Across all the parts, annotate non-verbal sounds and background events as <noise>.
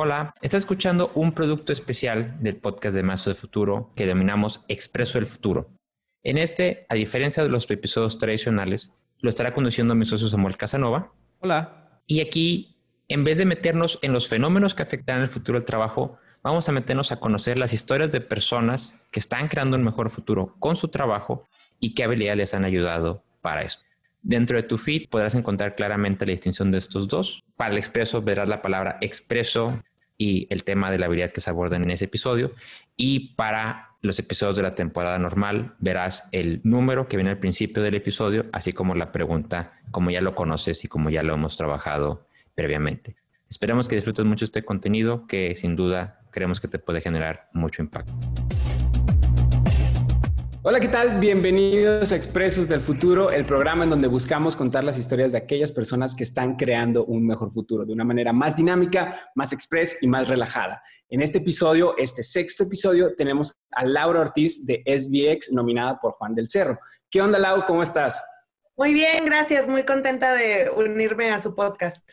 Hola, estás escuchando un producto especial del podcast de Mazo de Futuro que denominamos Expreso del Futuro. En este, a diferencia de los episodios tradicionales, lo estará conduciendo mi socio Samuel Casanova. Hola. Y aquí, en vez de meternos en los fenómenos que afectarán el futuro del trabajo, vamos a meternos a conocer las historias de personas que están creando un mejor futuro con su trabajo y qué habilidades les han ayudado para eso. Dentro de tu feed podrás encontrar claramente la distinción de estos dos. Para el expreso verás la palabra expreso y el tema de la habilidad que se abordan en ese episodio. Y para los episodios de la temporada normal verás el número que viene al principio del episodio, así como la pregunta, como ya lo conoces y como ya lo hemos trabajado previamente. Esperemos que disfrutes mucho este contenido que sin duda creemos que te puede generar mucho impacto. Hola, ¿qué tal? Bienvenidos a Expresos del Futuro, el programa en donde buscamos contar las historias de aquellas personas que están creando un mejor futuro de una manera más dinámica, más express y más relajada. En este episodio, este sexto episodio, tenemos a Laura Ortiz de SBX, nominada por Juan del Cerro. ¿Qué onda, Lau? ¿Cómo estás? Muy bien, gracias. Muy contenta de unirme a su podcast.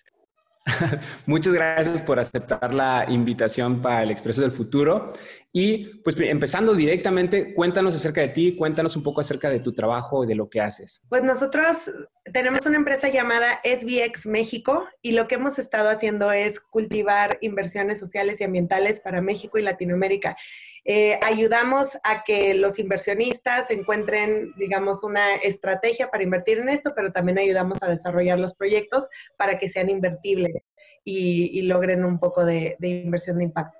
<laughs> Muchas gracias por aceptar la invitación para el Expreso del Futuro. Y pues empezando directamente, cuéntanos acerca de ti, cuéntanos un poco acerca de tu trabajo y de lo que haces. Pues nosotros tenemos una empresa llamada SBX México y lo que hemos estado haciendo es cultivar inversiones sociales y ambientales para México y Latinoamérica. Eh, ayudamos a que los inversionistas encuentren, digamos, una estrategia para invertir en esto, pero también ayudamos a desarrollar los proyectos para que sean invertibles y, logren un poco de, inversión de impacto.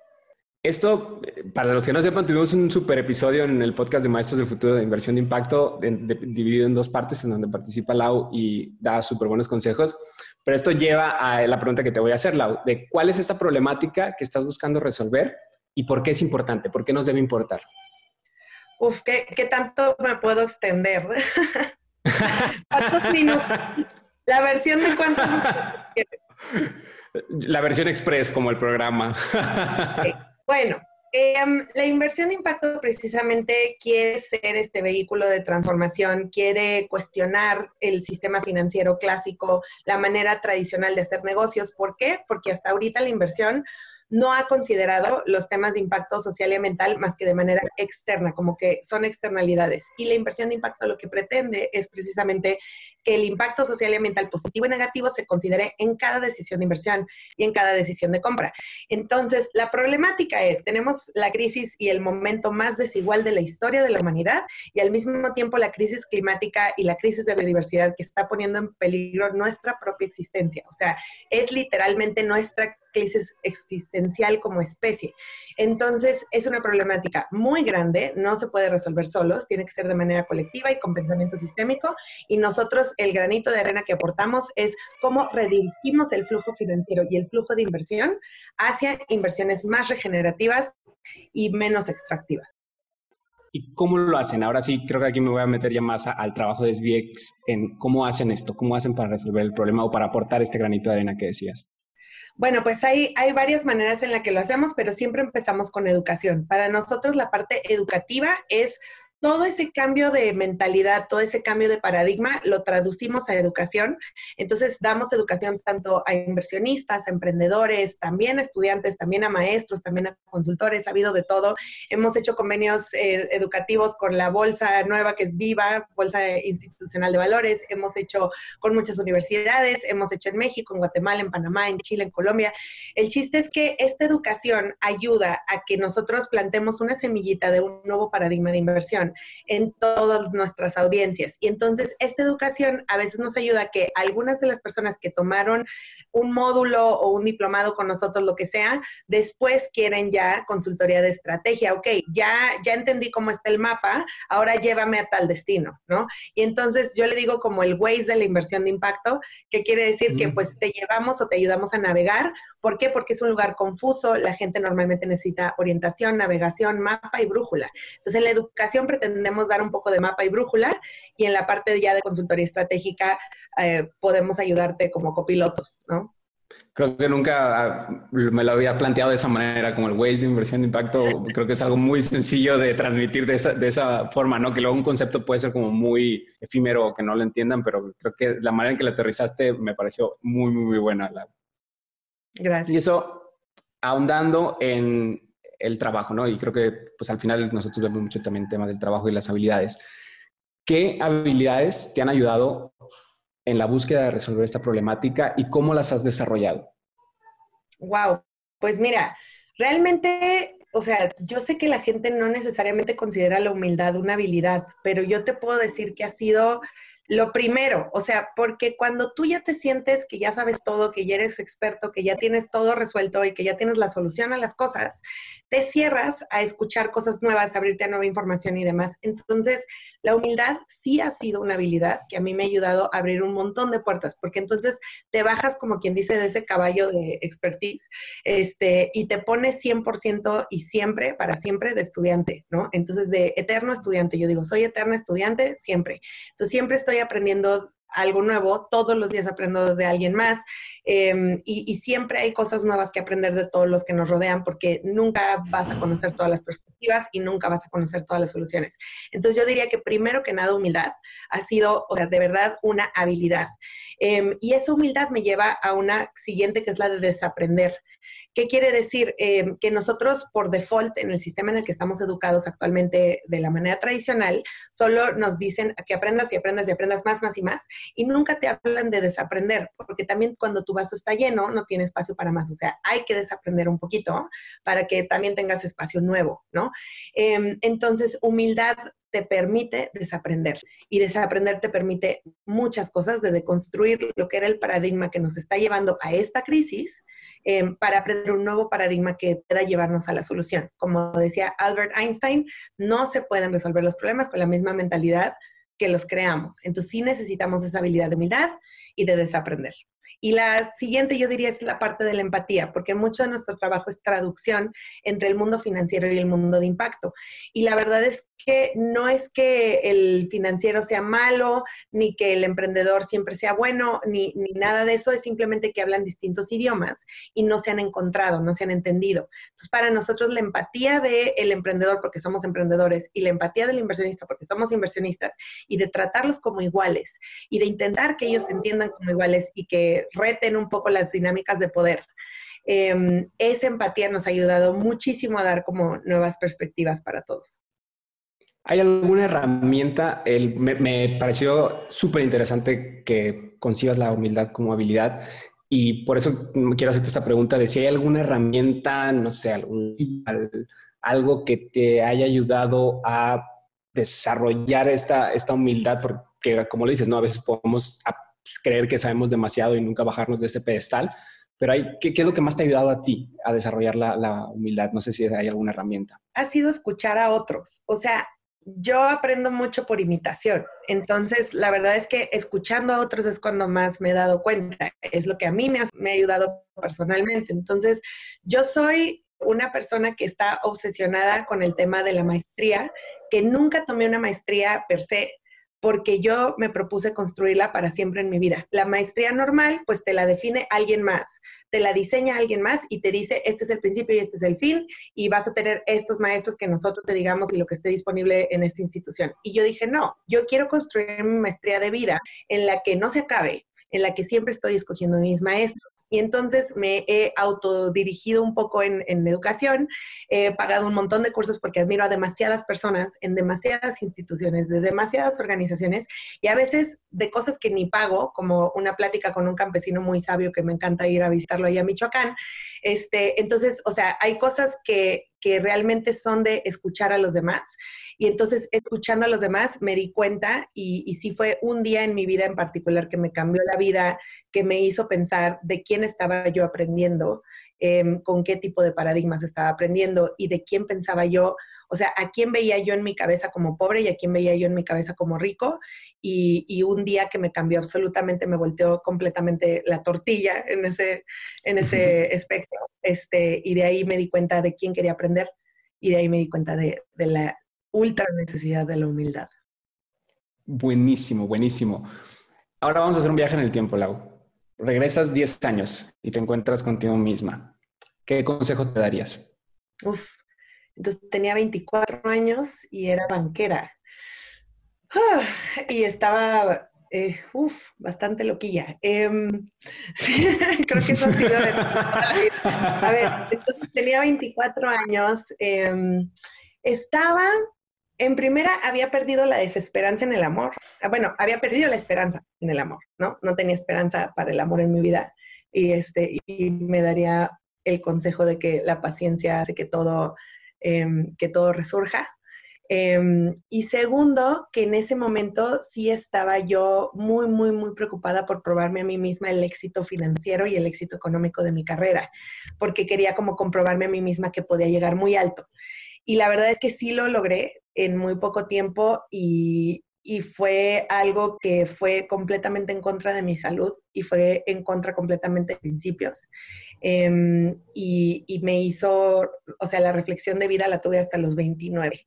Esto, para los que no sepan, tuvimos un super episodio en el podcast de Maestros del Futuro de Inversión de Impacto, dividido en dos partes, en donde participa Lau y da súper buenos consejos. Pero esto lleva a la pregunta que te voy a hacer, Lau, de cuál es esa problemática que estás buscando resolver y por qué es importante, por qué nos debe importar. Uf, ¿qué, tanto me puedo extender? <laughs> La versión de cuántos <laughs> La versión express, como el programa. Bueno, em, la inversión de impacto precisamente quiere ser este vehículo de transformación, quiere cuestionar el sistema financiero clásico, la manera tradicional de hacer negocios. ¿Por qué? Porque hasta ahorita la inversión no ha considerado los temas de impacto social y ambiental más que de manera externa, como que son externalidades. Y la inversión de impacto lo que pretende es precisamente que el impacto social y ambiental positivo y negativo se considere en cada decisión de inversión y en cada decisión de compra. Entonces, la problemática es, tenemos la crisis y el momento más desigual de la historia de la humanidad y al mismo tiempo la crisis climática y la crisis de biodiversidad que está poniendo en peligro nuestra propia existencia. O sea, es literalmente nuestra existencial como especie. Entonces, es una problemática muy grande, no se puede resolver solos, tiene que ser de manera colectiva y con pensamiento sistémico. Y nosotros, el granito de arena que aportamos es cómo redirigimos el flujo financiero y el flujo de inversión hacia inversiones más regenerativas y menos extractivas. ¿Y cómo lo hacen? Ahora sí, creo que aquí me voy a meter ya más al trabajo de SBX en cómo hacen esto, cómo hacen para resolver el problema o para aportar este granito de arena que decías. Bueno, pues hay, hay varias maneras en las que lo hacemos, pero siempre empezamos con educación. Para nosotros la parte educativa es todo ese cambio de mentalidad, todo ese cambio de paradigma, lo traducimos a educación. Entonces, damos educación tanto a inversionistas, a emprendedores, también a estudiantes, también a maestros, también a consultores, ha habido de todo. Hemos hecho convenios eh, educativos con la Bolsa Nueva, que es Viva, Bolsa Institucional de Valores. Hemos hecho con muchas universidades, hemos hecho en México, en Guatemala, en Panamá, en Chile, en Colombia. El chiste es que esta educación ayuda a que nosotros plantemos una semillita de un nuevo paradigma de inversión en todas nuestras audiencias. Y entonces esta educación a veces nos ayuda a que algunas de las personas que tomaron un módulo o un diplomado con nosotros, lo que sea, después quieren ya consultoría de estrategia. Ok, ya, ya entendí cómo está el mapa, ahora llévame a tal destino, ¿no? Y entonces yo le digo como el Waze de la inversión de impacto, que quiere decir que pues te llevamos o te ayudamos a navegar. ¿Por qué? Porque es un lugar confuso, la gente normalmente necesita orientación, navegación, mapa y brújula. Entonces, la educación pretendemos dar un poco de mapa y brújula y en la parte ya de consultoría estratégica eh, podemos ayudarte como copilotos, ¿no? Creo que nunca ah, me lo había planteado de esa manera, como el Waze de inversión de impacto. Creo que es algo muy sencillo de transmitir de esa, de esa forma, ¿no? Que luego un concepto puede ser como muy efímero o que no lo entiendan, pero creo que la manera en que lo aterrizaste me pareció muy, muy, muy buena. Gracias. Y eso ahondando en el trabajo, ¿no? Y creo que pues al final nosotros vemos mucho también el tema del trabajo y las habilidades. ¿Qué habilidades te han ayudado en la búsqueda de resolver esta problemática y cómo las has desarrollado? Wow, pues mira, realmente, o sea, yo sé que la gente no necesariamente considera la humildad una habilidad, pero yo te puedo decir que ha sido lo primero, o sea, porque cuando tú ya te sientes que ya sabes todo, que ya eres experto, que ya tienes todo resuelto y que ya tienes la solución a las cosas, te cierras a escuchar cosas nuevas, abrirte a nueva información y demás. Entonces, la humildad sí ha sido una habilidad que a mí me ha ayudado a abrir un montón de puertas, porque entonces te bajas, como quien dice, de ese caballo de expertise este, y te pones 100% y siempre, para siempre, de estudiante, ¿no? Entonces, de eterno estudiante, yo digo, soy eterno estudiante siempre. Entonces, siempre estoy aprendiendo algo nuevo, todos los días aprendo de alguien más em, y, siempre hay cosas nuevas que aprender de todos los que nos rodean porque nunca vas a conocer todas las perspectivas y nunca vas a conocer todas las soluciones. Entonces yo diría que primero que nada humildad ha sido, o sea, de verdad una habilidad. Em, y esa humildad me lleva a una siguiente que es la de desaprender. ¿Qué quiere decir? Em, que nosotros por default en el sistema en el que estamos educados actualmente de la manera tradicional, solo nos dicen que aprendas y aprendas y aprendas más, más y más, y nunca te hablan de desaprender, porque también cuando tu vaso está lleno, no tiene espacio para más. O sea, hay que desaprender un poquito para que también tengas espacio nuevo, ¿no? Em, entonces, humildad te permite desaprender y desaprender te permite muchas cosas de deconstruir lo que era el paradigma que nos está llevando a esta crisis Em, para aprender un nuevo paradigma que pueda llevarnos a la solución. Como decía Albert Einstein, no se pueden resolver los problemas con la misma mentalidad que los creamos. Entonces sí necesitamos esa habilidad de humildad y de desaprender. Y la siguiente, yo diría, es la parte de la empatía, porque mucho de nuestro trabajo es traducción entre el mundo financiero y el mundo de impacto. Y la verdad es que no es que el financiero sea malo, ni que el emprendedor siempre sea bueno, ni, nada de eso, es simplemente que hablan distintos idiomas y no se han encontrado, no se han entendido. Entonces, para nosotros la empatía del emprendedor, porque somos emprendedores, y la empatía del inversionista, porque somos inversionistas, y de tratarlos como iguales, y de intentar que ellos se entiendan como iguales y que reten un poco las dinámicas de poder. Em, esa empatía nos ha ayudado muchísimo a dar como nuevas perspectivas para todos. ¿Hay alguna herramienta? me, pareció súper interesante que concibas la humildad como habilidad y por eso quiero hacerte esta pregunta de si hay alguna herramienta, no sé, algún, algo que te haya ayudado a desarrollar esta, esta humildad, porque como lo dices, ¿no? A veces podemos creer que sabemos demasiado y nunca bajarnos de ese pedestal, pero hay, ¿qué, es lo que más te ha ayudado a ti a desarrollar la, la humildad? No sé si hay alguna herramienta. Ha sido escuchar a otros. O sea, yo aprendo mucho por imitación. Entonces, la verdad es que escuchando a otros es cuando más me he dado cuenta. Es lo que a mí me ha, me ha ayudado personalmente. Entonces, yo soy una persona que está obsesionada con el tema de la maestría, que nunca tomé una maestría per se, porque yo me propuse construirla para siempre en mi vida. La maestría normal, pues te la define alguien más, te la diseña alguien más y te dice, este es el principio y este es el fin, y vas a tener estos maestros que nosotros te digamos y lo que esté disponible en esta institución. Y yo dije, no, yo quiero construir mi maestría de vida en la que no se acabe, en la que siempre estoy escogiendo mis maestros. Y entonces me he autodirigido un poco en, en, educación, he pagado un montón de cursos porque admiro a demasiadas personas en demasiadas instituciones, de demasiadas organizaciones y a veces de cosas que ni pago, como una plática con un campesino muy sabio que me encanta ir a visitarlo allá a Michoacán. Este, entonces, o sea, hay cosas que, que realmente son de escuchar a los demás. Y entonces, escuchando a los demás, me di cuenta y, sí fue un día en mi vida en particular que me cambió la vida, que me hizo pensar de quién estaba yo aprendiendo, em, con qué tipo de paradigmas estaba aprendiendo y de quién pensaba yo, o sea, a quién veía yo en mi cabeza como pobre y a quién veía yo en mi cabeza como rico. Y, y un día que me cambió absolutamente, me volteó completamente la tortilla en ese, en ese <laughs> espectro. Este, y de ahí me di cuenta de quién quería aprender y de ahí me di cuenta de, de la ultra necesidad de la humildad. Buenísimo, buenísimo. Ahora vamos a hacer un viaje en el tiempo, Lau. Regresas 10 años y te encuentras contigo misma. ¿Qué consejo te darías? Uf, entonces tenía 24 años y era banquera. Ah, y estaba Eh, uf, bastante loquilla. Em, <laughs> creo que eso ha sido... a ver, entonces tenía 24 años. Em, estaba, en primera, había perdido la desesperanza en el amor. Ah, bueno, había perdido la esperanza en el amor, ¿no? No tenía esperanza para el amor en mi vida. Y, este, y me daría el consejo de que la paciencia hace que todo, que todo resurja. Em, y segundo, que en ese momento sí estaba yo muy, muy, muy preocupada por probarme a mí misma el éxito financiero y el éxito económico de mi carrera, porque quería como comprobarme a mí misma que podía llegar muy alto. Y la verdad es que sí lo logré en muy poco tiempo y, y fue algo que fue completamente en contra de mi salud y fue en contra completamente de principios. Em, y, y, me hizo, o sea, la reflexión de vida la tuve hasta los 29.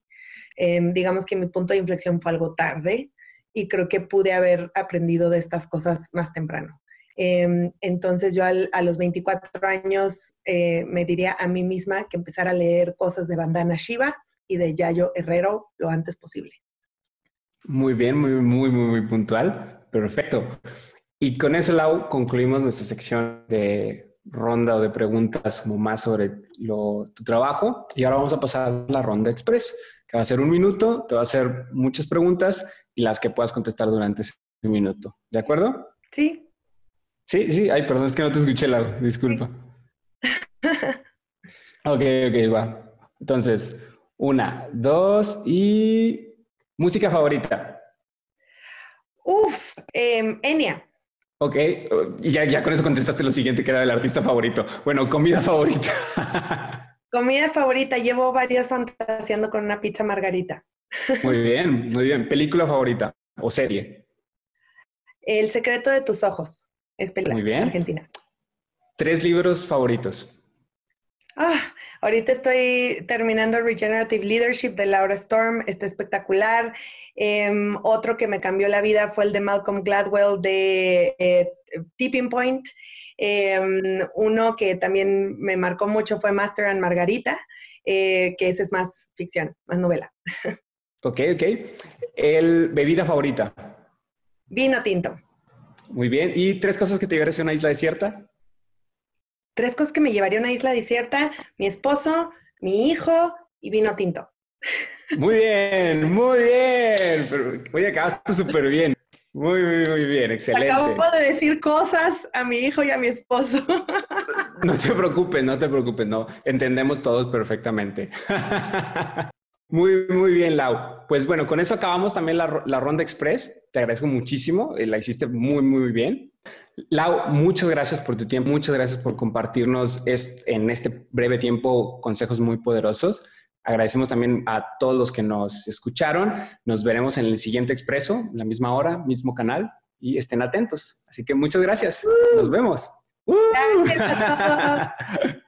Em, digamos que mi punto de inflexión fue algo tarde y creo que pude haber aprendido de estas cosas más temprano. Em, entonces yo a los 24 años eh, me diría a mí misma que empezara a leer cosas de Bandana Shiva y de Yayo Herrero lo antes posible. Muy bien, muy, muy, muy, muy puntual. Perfecto. Y con eso, Lau, concluimos nuestra sección de ronda o de preguntas como más sobre tu trabajo. Y ahora vamos a pasar a la ronda express que va a ser un minuto, te va a hacer muchas preguntas y las que puedas contestar durante ese minuto. ¿De acuerdo? Sí. Sí, sí. Ay, perdón, es que no te escuché, la disculpa. <laughs> ok, ok, va. Entonces, una, dos y... Música favorita. Uf, eh, Enya. Ok, ya, ya con eso contestaste lo siguiente que era el artista favorito. Bueno, comida favorita. <laughs> Comida favorita, llevo varias fantaseando con una pizza margarita. Muy bien, muy bien. ¿Película favorita o serie? El secreto de tus ojos. Es película muy bien. argentina. ¿Tres libros favoritos? Ah, ahorita estoy terminando Regenerative Leadership de Laura Storm, está espectacular. Em, otro que me cambió la vida fue el de Malcolm Gladwell de eh, Tipping Point. Em, uno que también me marcó mucho fue Master and Margarita, eh, que ese es más ficción, más novela. <laughs> Ok, ok. ¿El bebida favorita? Vino tinto. Muy bien. ¿Y tres cosas que te llevarías a una isla desierta? Tres cosas que me llevaría a una isla desierta, mi esposo, mi hijo y vino tinto. Muy bien, muy bien. oye, acabaste súper bien. Muy, muy, muy bien, excelente. Acabo de decir cosas a mi hijo y a mi esposo. <laughs> No te preocupes, no te preocupes, no. Entendemos todos perfectamente. <laughs> Muy, muy bien, Lau. Pues bueno, con eso acabamos también la, la ronda express. Te agradezco muchísimo, eh, la hiciste muy, muy bien. Lau, muchas gracias por tu tiempo, muchas gracias por compartirnos en este breve tiempo consejos muy poderosos. Agradecemos también a todos los que nos escucharon. Nos veremos en el siguiente expreso, la misma hora, mismo canal y estén atentos. Así que muchas gracias. Nos vemos. Gracias a todos. <laughs>